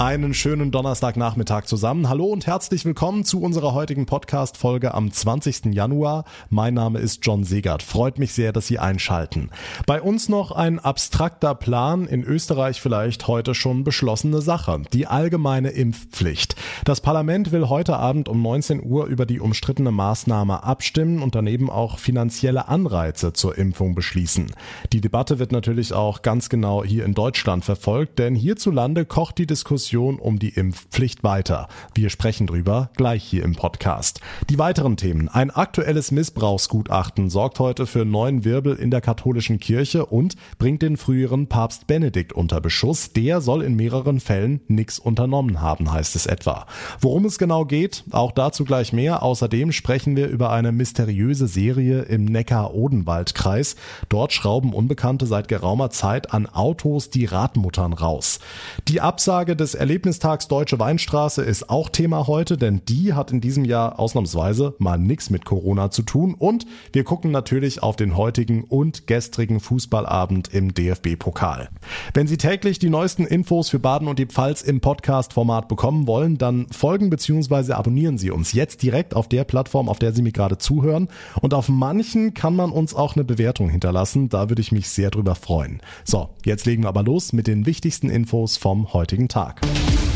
Einen schönen Donnerstagnachmittag zusammen. Hallo und herzlich willkommen zu unserer heutigen Podcast-Folge am 20. Januar. Mein Name ist John Segert. Freut mich sehr, dass Sie einschalten. Bei uns noch ein abstrakter Plan, in Österreich vielleicht heute schon beschlossene Sache. Die allgemeine Impfpflicht. Das Parlament will heute Abend um 19 Uhr über die umstrittene Maßnahme abstimmen und daneben auch finanzielle Anreize zur Impfung beschließen. Die Debatte wird natürlich auch ganz genau hier in Deutschland verfolgt, denn hierzulande kocht die Diskussion Diskussion um die Impfpflicht weiter. Wir sprechen drüber gleich hier im Podcast. Die weiteren Themen. Ein aktuelles Missbrauchsgutachten sorgt heute für neuen Wirbel in der katholischen Kirche und bringt den früheren Papst Benedikt unter Beschuss. Der soll in mehreren Fällen nichts unternommen haben, heißt es etwa. Worum es genau geht, auch dazu gleich mehr. Außerdem sprechen wir über eine mysteriöse Serie im Neckar-Odenwald-Kreis. Dort schrauben Unbekannte seit geraumer Zeit an Autos die Radmuttern raus. Die Absage des Erlebnistags Deutsche Weinstraße ist auch Thema heute, denn die hat in diesem Jahr ausnahmsweise mal nichts mit Corona zu tun. Und wir gucken natürlich auf den heutigen und gestrigen Fußballabend im DFB-Pokal. Wenn Sie täglich die neuesten Infos für Baden und die Pfalz im Podcast-Format bekommen wollen, dann folgen bzw. abonnieren Sie uns jetzt direkt auf der Plattform, auf der Sie mir gerade zuhören. Und auf manchen kann man uns auch eine Bewertung hinterlassen. Da würde ich mich sehr drüber freuen. So, jetzt legen wir aber los mit den wichtigsten Infos vom heutigen Tag. Thank you.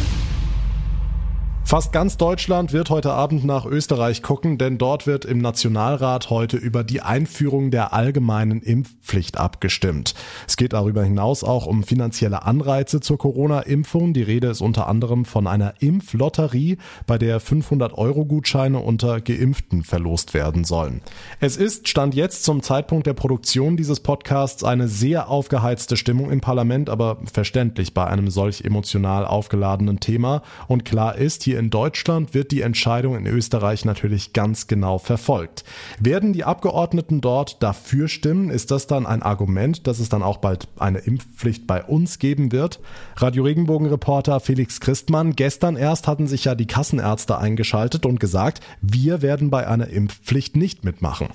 Fast ganz Deutschland wird heute Abend nach Österreich gucken, denn dort wird im Nationalrat heute über die Einführung der allgemeinen Impfpflicht abgestimmt. Es geht darüber hinaus auch um finanzielle Anreize zur Corona-Impfung. Die Rede ist unter anderem von einer Impflotterie, bei der 500 Euro Gutscheine unter Geimpften verlost werden sollen. Es ist, stand jetzt zum Zeitpunkt der Produktion dieses Podcasts, eine sehr aufgeheizte Stimmung im Parlament, aber verständlich bei einem solch emotional aufgeladenen Thema. Und klar ist, hier in Deutschland wird die Entscheidung in Österreich natürlich ganz genau verfolgt. Werden die Abgeordneten dort dafür stimmen, ist das dann ein Argument, dass es dann auch bald eine Impfpflicht bei uns geben wird? Radio Regenbogen Reporter Felix Christmann, gestern erst hatten sich ja die Kassenärzte eingeschaltet und gesagt, wir werden bei einer Impfpflicht nicht mitmachen.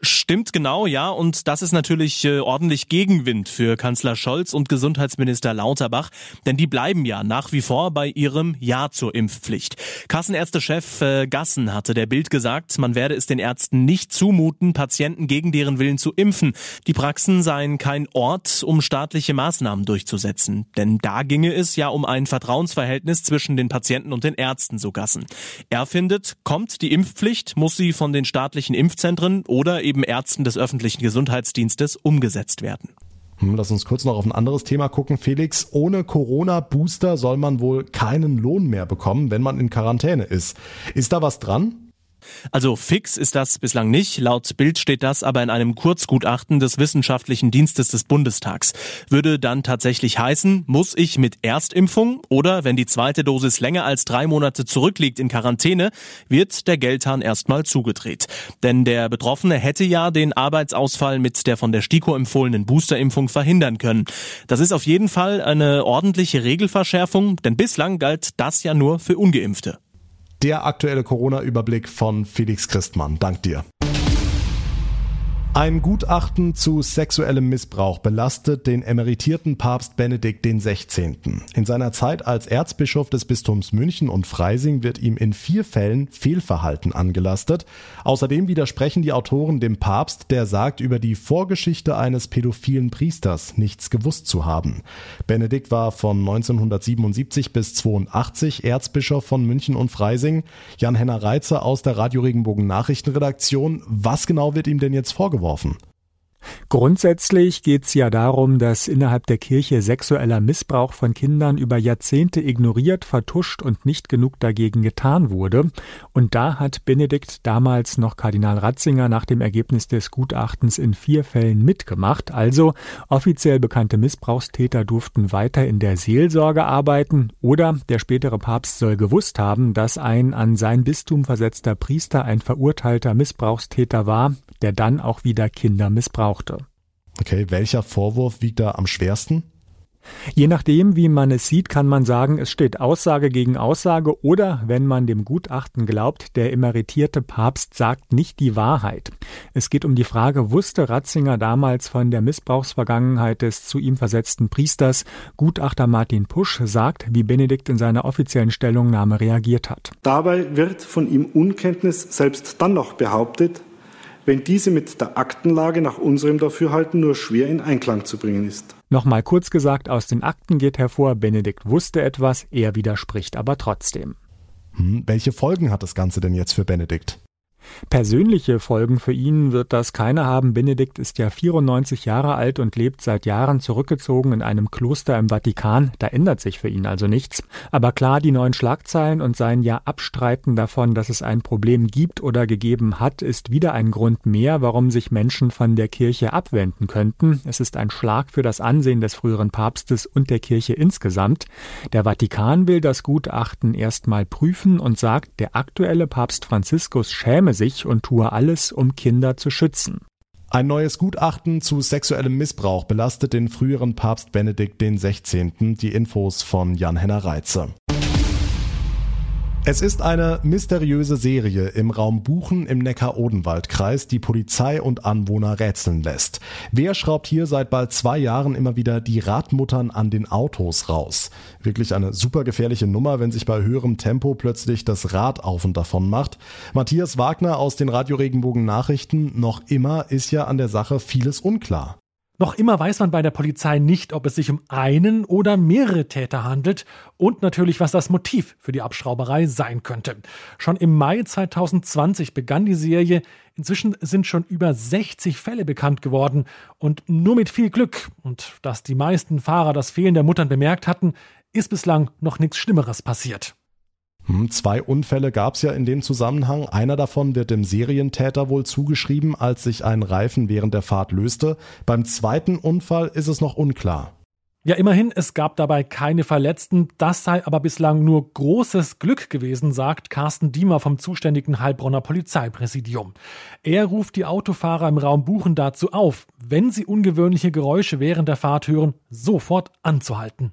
Stimmt genau, ja. Und das ist natürlich äh, ordentlich Gegenwind für Kanzler Scholz und Gesundheitsminister Lauterbach, denn die bleiben ja nach wie vor bei ihrem Ja zur Impfpflicht. Kassenärztechef äh, Gassen hatte der Bild gesagt, man werde es den Ärzten nicht zumuten, Patienten gegen deren Willen zu impfen. Die Praxen seien kein Ort, um staatliche Maßnahmen durchzusetzen. Denn da ginge es ja um ein Vertrauensverhältnis zwischen den Patienten und den Ärzten, so Gassen. Er findet, kommt die Impfpflicht, muss sie von den staatlichen Impfzentren oder eben Ärzten des öffentlichen Gesundheitsdienstes umgesetzt werden. Hm, lass uns kurz noch auf ein anderes Thema gucken. Felix, ohne Corona-Booster soll man wohl keinen Lohn mehr bekommen, wenn man in Quarantäne ist. Ist da was dran? Also fix ist das bislang nicht. Laut Bild steht das aber in einem Kurzgutachten des Wissenschaftlichen Dienstes des Bundestags. Würde dann tatsächlich heißen, muss ich mit Erstimpfung oder wenn die zweite Dosis länger als drei Monate zurückliegt in Quarantäne, wird der Geldhahn erstmal zugedreht. Denn der Betroffene hätte ja den Arbeitsausfall mit der von der STIKO empfohlenen Boosterimpfung verhindern können. Das ist auf jeden Fall eine ordentliche Regelverschärfung, denn bislang galt das ja nur für Ungeimpfte. Der aktuelle Corona-Überblick von Felix Christmann. Dank dir. Ein Gutachten zu sexuellem Missbrauch belastet den emeritierten Papst Benedikt XVI. In seiner Zeit als Erzbischof des Bistums München und Freising wird ihm in vier Fällen Fehlverhalten angelastet. Außerdem widersprechen die Autoren dem Papst, der sagt, über die Vorgeschichte eines pädophilen Priesters nichts gewusst zu haben. Benedikt war von 1977 bis 82 Erzbischof von München und Freising. Jan-Henner Reitzer aus der Radio Regenbogen Nachrichtenredaktion. Was genau wird ihm denn jetzt vorgeworfen? Vorgeworfen. Grundsätzlich geht es ja darum, dass innerhalb der Kirche sexueller Missbrauch von Kindern über Jahrzehnte ignoriert, vertuscht und nicht genug dagegen getan wurde. Und da hat Benedikt damals noch Kardinal Ratzinger nach dem Ergebnis des Gutachtens in vier Fällen mitgemacht. Also offiziell bekannte Missbrauchstäter durften weiter in der Seelsorge arbeiten oder der spätere Papst soll gewusst haben, dass ein an sein Bistum versetzter Priester ein verurteilter Missbrauchstäter war, der dann auch wieder Kinder missbrauchte. Okay, welcher Vorwurf wiegt da am schwersten? Je nachdem, wie man es sieht, kann man sagen, es steht Aussage gegen Aussage oder, wenn man dem Gutachten glaubt, der emeritierte Papst sagt nicht die Wahrheit. Es geht um die Frage, wusste Ratzinger damals von der Missbrauchsvergangenheit des zu ihm versetzten Priesters? Gutachter Martin Pusch sagt, wie Benedikt in seiner offiziellen Stellungnahme reagiert hat. Dabei wird von ihm Unkenntnis selbst dann noch behauptet, wenn diese mit der Aktenlage nach unserem Dafürhalten nur schwer in Einklang zu bringen ist. Nochmal kurz gesagt, aus den Akten geht hervor, Benedikt wusste etwas, er widerspricht aber trotzdem. Hm, welche Folgen hat das Ganze denn jetzt für Benedikt? Persönliche Folgen für ihn wird das keine haben. Benedikt ist ja 94 Jahre alt und lebt seit Jahren zurückgezogen in einem Kloster im Vatikan. Da ändert sich für ihn also nichts. Aber klar, die neuen Schlagzeilen und sein ja Abstreiten davon, dass es ein Problem gibt oder gegeben hat, ist wieder ein Grund mehr, warum sich Menschen von der Kirche abwenden könnten. Es ist ein Schlag für das Ansehen des früheren Papstes und der Kirche insgesamt. Der Vatikan will das Gutachten erstmal prüfen und sagt, der aktuelle Papst Franziskus schäme sich und tue alles, um Kinder zu schützen. Ein neues Gutachten zu sexuellem Missbrauch belastet den früheren Papst Benedikt XVI. Die Infos von Jan-Henner Reitze. Es ist eine mysteriöse Serie im Raum Buchen im Neckar-Odenwald-Kreis, die Polizei und Anwohner rätseln lässt. Wer schraubt hier seit bald zwei Jahren immer wieder die Radmuttern an den Autos raus? Wirklich eine super gefährliche Nummer, wenn sich bei höherem Tempo plötzlich das Rad auf und davon macht. Matthias Wagner aus den Radio Regenbogen Nachrichten. Noch immer ist ja an der Sache vieles unklar. Noch immer weiß man bei der Polizei nicht, ob es sich um einen oder mehrere Täter handelt und natürlich, was das Motiv für die Abschrauberei sein könnte. Schon im Mai 2020 begann die Serie. Inzwischen sind schon über 60 Fälle bekannt geworden und nur mit viel Glück und dass die meisten Fahrer das Fehlen der Muttern bemerkt hatten, ist bislang noch nichts Schlimmeres passiert. Hm, zwei Unfälle gab es ja in dem Zusammenhang. Einer davon wird dem Serientäter wohl zugeschrieben, als sich ein Reifen während der Fahrt löste. Beim zweiten Unfall ist es noch unklar. Ja, immerhin, es gab dabei keine Verletzten. Das sei aber bislang nur großes Glück gewesen, sagt Carsten Diemer vom zuständigen Heilbronner Polizeipräsidium. Er ruft die Autofahrer im Raum Buchen dazu auf, wenn sie ungewöhnliche Geräusche während der Fahrt hören, sofort anzuhalten.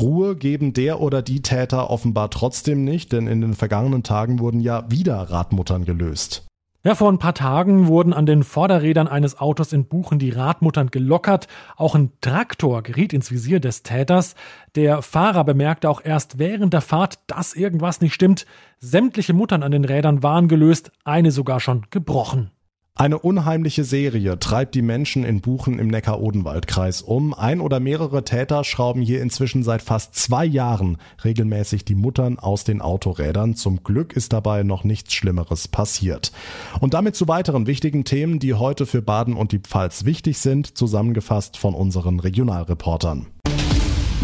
Ruhe geben der oder die Täter offenbar trotzdem nicht, denn in den vergangenen Tagen wurden ja wieder Radmuttern gelöst. Ja, vor ein paar Tagen wurden an den Vorderrädern eines Autos in Buchen die Radmuttern gelockert. Auch ein Traktor geriet ins Visier des Täters. Der Fahrer bemerkte auch erst während der Fahrt, dass irgendwas nicht stimmt. Sämtliche Muttern an den Rädern waren gelöst, eine sogar schon gebrochen. Eine unheimliche Serie treibt die Menschen in Buchen im Neckar-Odenwald-Kreis um. Ein oder mehrere Täter schrauben hier inzwischen seit fast zwei Jahren regelmäßig die Muttern aus den Autorädern. Zum Glück ist dabei noch nichts Schlimmeres passiert. Und damit zu weiteren wichtigen Themen, die heute für Baden und die Pfalz wichtig sind, zusammengefasst von unseren Regionalreportern.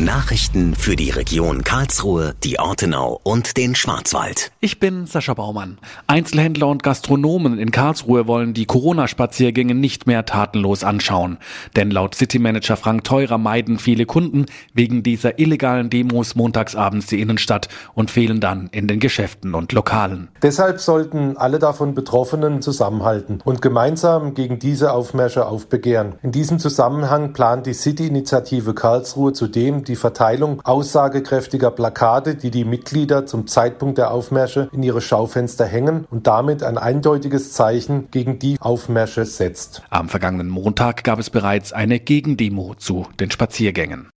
Nachrichten für die Region Karlsruhe, die Ortenau und den Schwarzwald. Ich bin Sascha Baumann. Einzelhändler und Gastronomen in Karlsruhe wollen die Corona-Spaziergänge nicht mehr tatenlos anschauen. Denn laut Citymanager Frank Teurer meiden viele Kunden wegen dieser illegalen Demos montagsabends die Innenstadt und fehlen dann in den Geschäften und Lokalen. Deshalb sollten alle davon Betroffenen zusammenhalten und gemeinsam gegen diese Aufmärsche aufbegehren. In diesem Zusammenhang plant die City-Initiative Karlsruhe zudem die Verteilung aussagekräftiger Plakate, die die Mitglieder zum Zeitpunkt der Aufmärsche in ihre Schaufenster hängen und damit ein eindeutiges Zeichen gegen die Aufmärsche setzt. Am vergangenen Montag gab es bereits eine Gegendemo zu den Spaziergängen.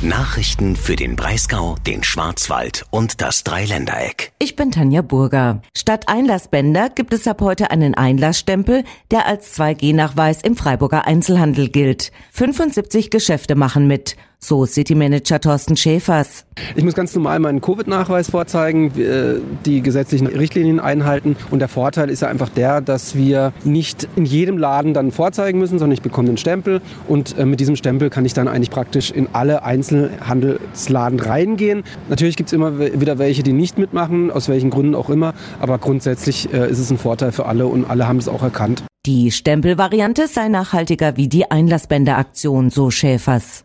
Nachrichten für den Breisgau, den Schwarzwald und das Dreiländereck. Ich bin Tanja Burger. Statt Einlassbänder gibt es ab heute einen Einlassstempel, der als 2G-Nachweis im Freiburger Einzelhandel gilt. 75 Geschäfte machen mit. So City-Manager Thorsten Schäfers. Ich muss ganz normal meinen Covid-Nachweis vorzeigen, äh, die gesetzlichen Richtlinien einhalten. Und der Vorteil ist ja einfach der, dass wir nicht in jedem Laden dann vorzeigen müssen, sondern ich bekomme den Stempel. Und äh, mit diesem Stempel kann ich dann eigentlich praktisch in alle Einzelhandelsladen reingehen. Natürlich gibt es immer wieder welche, die nicht mitmachen, aus welchen Gründen auch immer. Aber grundsätzlich äh, ist es ein Vorteil für alle und alle haben es auch erkannt. Die Stempelvariante sei nachhaltiger wie die Einlassbänderaktion, so Schäfers.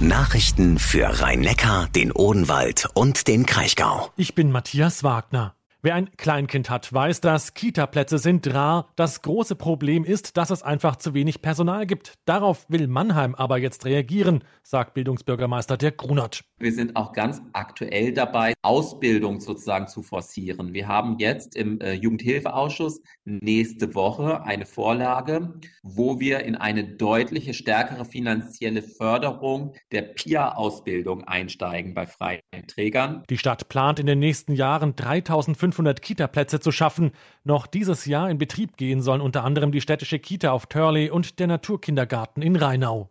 Nachrichten für Rhein-Neckar, den Odenwald und den Kraichgau. Ich bin Matthias Wagner. Wer ein Kleinkind hat, weiß, dass Kita-Plätze sind rar. Das große Problem ist, dass es einfach zu wenig Personal gibt. Darauf will Mannheim aber jetzt reagieren, sagt Bildungsbürgermeister Dirk Grunert. Wir sind auch ganz aktuell dabei, Ausbildung sozusagen zu forcieren. Wir haben jetzt im äh, Jugendhilfeausschuss nächste Woche eine Vorlage, wo wir in eine deutliche stärkere finanzielle Förderung der PIA-Ausbildung einsteigen bei freien Trägern. Die Stadt plant in den nächsten Jahren 3500 500 Kita-Plätze zu schaffen. Noch dieses Jahr in Betrieb gehen sollen unter anderem die städtische Kita auf Törley und der Naturkindergarten in Rheinau.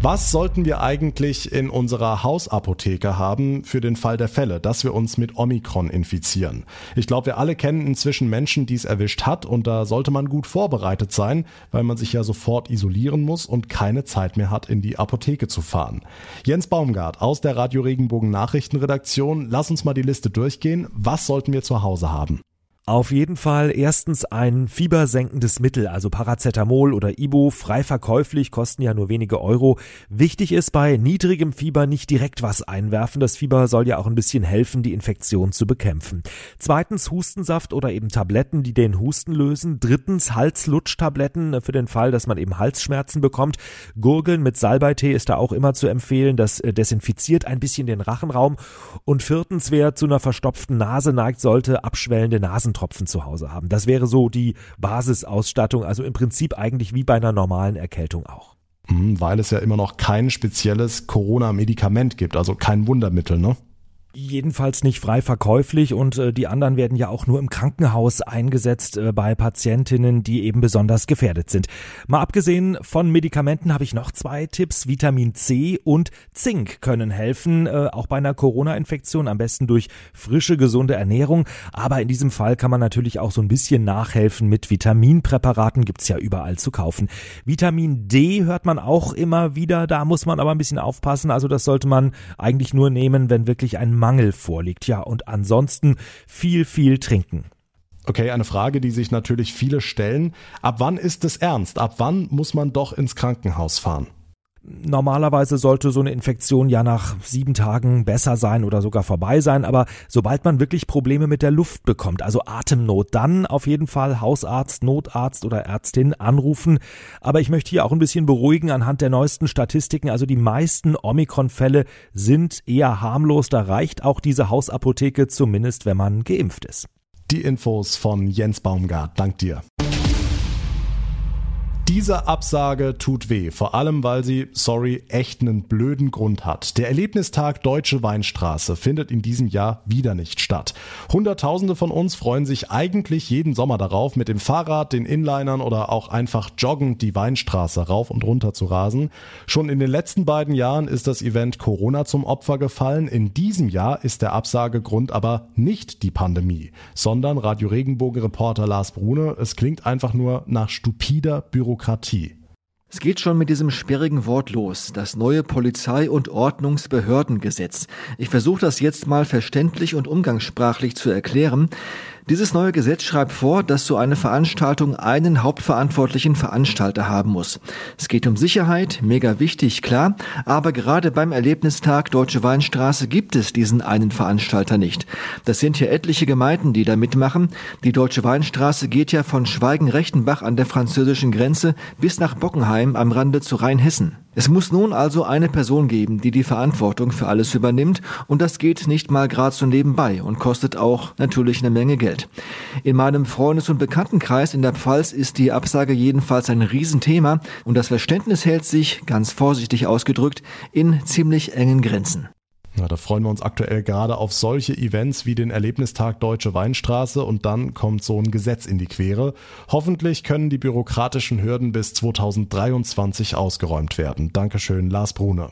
Was sollten wir eigentlich in unserer Hausapotheke haben für den Fall der Fälle, dass wir uns mit Omikron infizieren? Ich glaube, wir alle kennen inzwischen Menschen, die es erwischt hat und da sollte man gut vorbereitet sein, weil man sich ja sofort isolieren muss und keine Zeit mehr hat, in die Apotheke zu fahren. Jens Baumgart aus der Radio Regenbogen Nachrichtenredaktion, lass uns mal die Liste durchgehen. Was sollten wir zu Hause haben? Auf jeden Fall erstens ein fiebersenkendes Mittel, also Paracetamol oder Ibo, frei verkäuflich, kosten ja nur wenige Euro. Wichtig ist bei niedrigem Fieber nicht direkt was einwerfen. Das Fieber soll ja auch ein bisschen helfen, die Infektion zu bekämpfen. Zweitens Hustensaft oder eben Tabletten, die den Husten lösen. Drittens Halslutschtabletten für den Fall, dass man eben Halsschmerzen bekommt. Gurgeln mit Salbeitee ist da auch immer zu empfehlen. Das äh, desinfiziert ein bisschen den Rachenraum. Und viertens, wer zu einer verstopften Nase neigt, sollte abschwellende Nasen Nasentropfen zu Hause haben. Das wäre so die Basisausstattung, also im Prinzip eigentlich wie bei einer normalen Erkältung auch. Hm, weil es ja immer noch kein spezielles Corona-Medikament gibt, also kein Wundermittel, ne? Jedenfalls nicht frei verkäuflich und äh, die anderen werden ja auch nur im Krankenhaus eingesetzt äh, bei Patientinnen, die eben besonders gefährdet sind. Mal abgesehen von Medikamenten habe ich noch zwei Tipps. Vitamin C und Zink können helfen, äh, auch bei einer Corona-Infektion, am besten durch frische, gesunde Ernährung. Aber in diesem Fall kann man natürlich auch so ein bisschen nachhelfen mit Vitaminpräparaten, gibt's ja überall zu kaufen. Vitamin D hört man auch immer wieder, da muss man aber ein bisschen aufpassen. Also das sollte man eigentlich nur nehmen, wenn wirklich ein Mangel vorliegt. Ja, und ansonsten viel, viel trinken. Okay, eine Frage, die sich natürlich viele stellen. Ab wann ist es ernst? Ab wann muss man doch ins Krankenhaus fahren? Normalerweise sollte so eine Infektion ja nach sieben Tagen besser sein oder sogar vorbei sein, aber sobald man wirklich Probleme mit der Luft bekommt, also Atemnot, dann auf jeden Fall Hausarzt, Notarzt oder Ärztin anrufen. Aber ich möchte hier auch ein bisschen beruhigen anhand der neuesten Statistiken. Also die meisten Omikron-Fälle sind eher harmlos. Da reicht auch diese Hausapotheke zumindest, wenn man geimpft ist. Die Infos von Jens Baumgart. Dank dir. Diese Absage tut weh, vor allem weil sie, sorry, echt einen blöden Grund hat. Der Erlebnistag Deutsche Weinstraße findet in diesem Jahr wieder nicht statt. Hunderttausende von uns freuen sich eigentlich jeden Sommer darauf, mit dem Fahrrad, den Inlinern oder auch einfach joggend die Weinstraße rauf und runter zu rasen. Schon in den letzten beiden Jahren ist das Event Corona zum Opfer gefallen. In diesem Jahr ist der Absagegrund aber nicht die Pandemie, sondern Radio Regenbogen Reporter Lars Brune. Es klingt einfach nur nach stupider Bürokratie Bürokratie. Es geht schon mit diesem sperrigen Wort los, das neue Polizei- und Ordnungsbehördengesetz. Ich versuche das jetzt mal verständlich und umgangssprachlich zu erklären. Dieses neue Gesetz schreibt vor, dass so eine Veranstaltung einen hauptverantwortlichen Veranstalter haben muss. Es geht um Sicherheit, mega wichtig, klar, aber gerade beim Erlebnistag Deutsche Weinstraße gibt es diesen einen Veranstalter nicht. Das sind hier etliche Gemeinden, die da mitmachen. Die Deutsche Weinstraße geht ja von Schweigen-Rechtenbach an der französischen Grenze bis nach Bockenheim am Rande zu Rheinhessen. Es muss nun also eine Person geben, die die Verantwortung für alles übernimmt und das geht nicht mal gerade so nebenbei und kostet auch natürlich eine Menge Geld. In meinem Freundes- und Bekanntenkreis in der Pfalz ist die Absage jedenfalls ein Riesenthema und das Verständnis hält sich, ganz vorsichtig ausgedrückt, in ziemlich engen Grenzen. Ja, da freuen wir uns aktuell gerade auf solche Events wie den Erlebnistag Deutsche Weinstraße und dann kommt so ein Gesetz in die Quere. Hoffentlich können die bürokratischen Hürden bis 2023 ausgeräumt werden. Dankeschön, Lars Brune.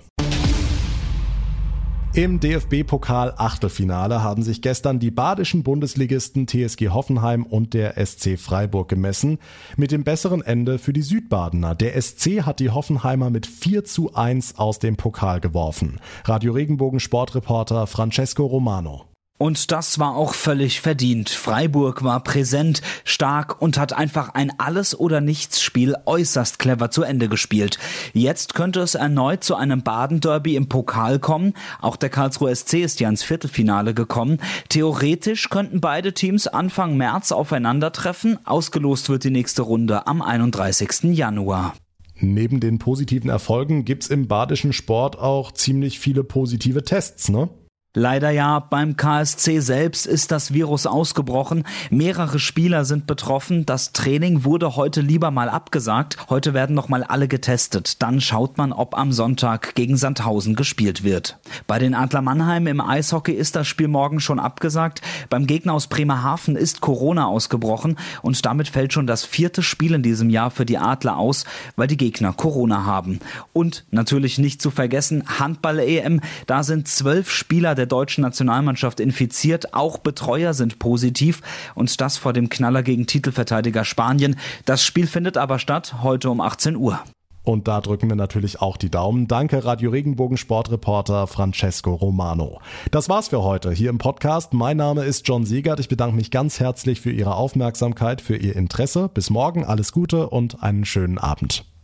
Im DFB-Pokal-Achtelfinale haben sich gestern die badischen Bundesligisten TSG Hoffenheim und der SC Freiburg gemessen. Mit dem besseren Ende für die Südbadener. Der SC hat die Hoffenheimer mit 4 zu 1 aus dem Pokal geworfen. Radio Regenbogen Sportreporter Francesco Romano. Und das war auch völlig verdient. Freiburg war präsent, stark und hat einfach ein Alles- oder Nichts-Spiel äußerst clever zu Ende gespielt. Jetzt könnte es erneut zu einem Baden-Derby im Pokal kommen. Auch der Karlsruhe SC ist ja ins Viertelfinale gekommen. Theoretisch könnten beide Teams Anfang März aufeinandertreffen. Ausgelost wird die nächste Runde am 31. Januar. Neben den positiven Erfolgen gibt's im badischen Sport auch ziemlich viele positive Tests, ne? Leider ja, beim KSC selbst ist das Virus ausgebrochen. Mehrere Spieler sind betroffen. Das Training wurde heute lieber mal abgesagt. Heute werden noch mal alle getestet. Dann schaut man, ob am Sonntag gegen Sandhausen gespielt wird. Bei den Adler Mannheim im Eishockey ist das Spiel morgen schon abgesagt. Beim Gegner aus Bremerhaven ist Corona ausgebrochen und damit fällt schon das vierte Spiel in diesem Jahr für die Adler aus, weil die Gegner Corona haben. Und natürlich nicht zu vergessen Handball-EM. Da sind zwölf Spieler der der deutschen Nationalmannschaft infiziert. Auch Betreuer sind positiv und das vor dem Knaller gegen Titelverteidiger Spanien. Das Spiel findet aber statt heute um 18 Uhr. Und da drücken wir natürlich auch die Daumen. Danke, Radio Regenbogen Sportreporter Francesco Romano. Das war's für heute hier im Podcast. Mein Name ist John Siegert. Ich bedanke mich ganz herzlich für Ihre Aufmerksamkeit, für Ihr Interesse. Bis morgen, alles Gute und einen schönen Abend.